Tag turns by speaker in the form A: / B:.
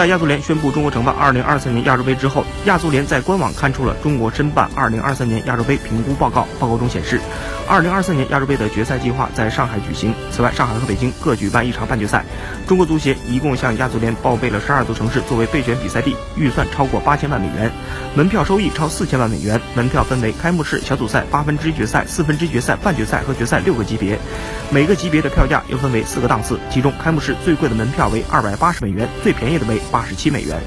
A: 在亚足联宣布中国承办2023年亚洲杯之后，亚足联在官网刊出了中国申办2023年亚洲杯评估报告。报告中显示，2023年亚洲杯的决赛计划在上海举行。此外，上海和北京各举办一场半决赛。中国足协一共向亚足联报备了12座城市作为备选比赛地，预算超过八千万美元，门票收益超四千万美元。门票分为开幕式、小组赛、八分之一决赛、四分之一决赛、半决赛和决赛六个级别，每个级别的票价又分为四个档次，其中开幕式最贵的门票为二百八十美元，最便宜的为。八十七美元。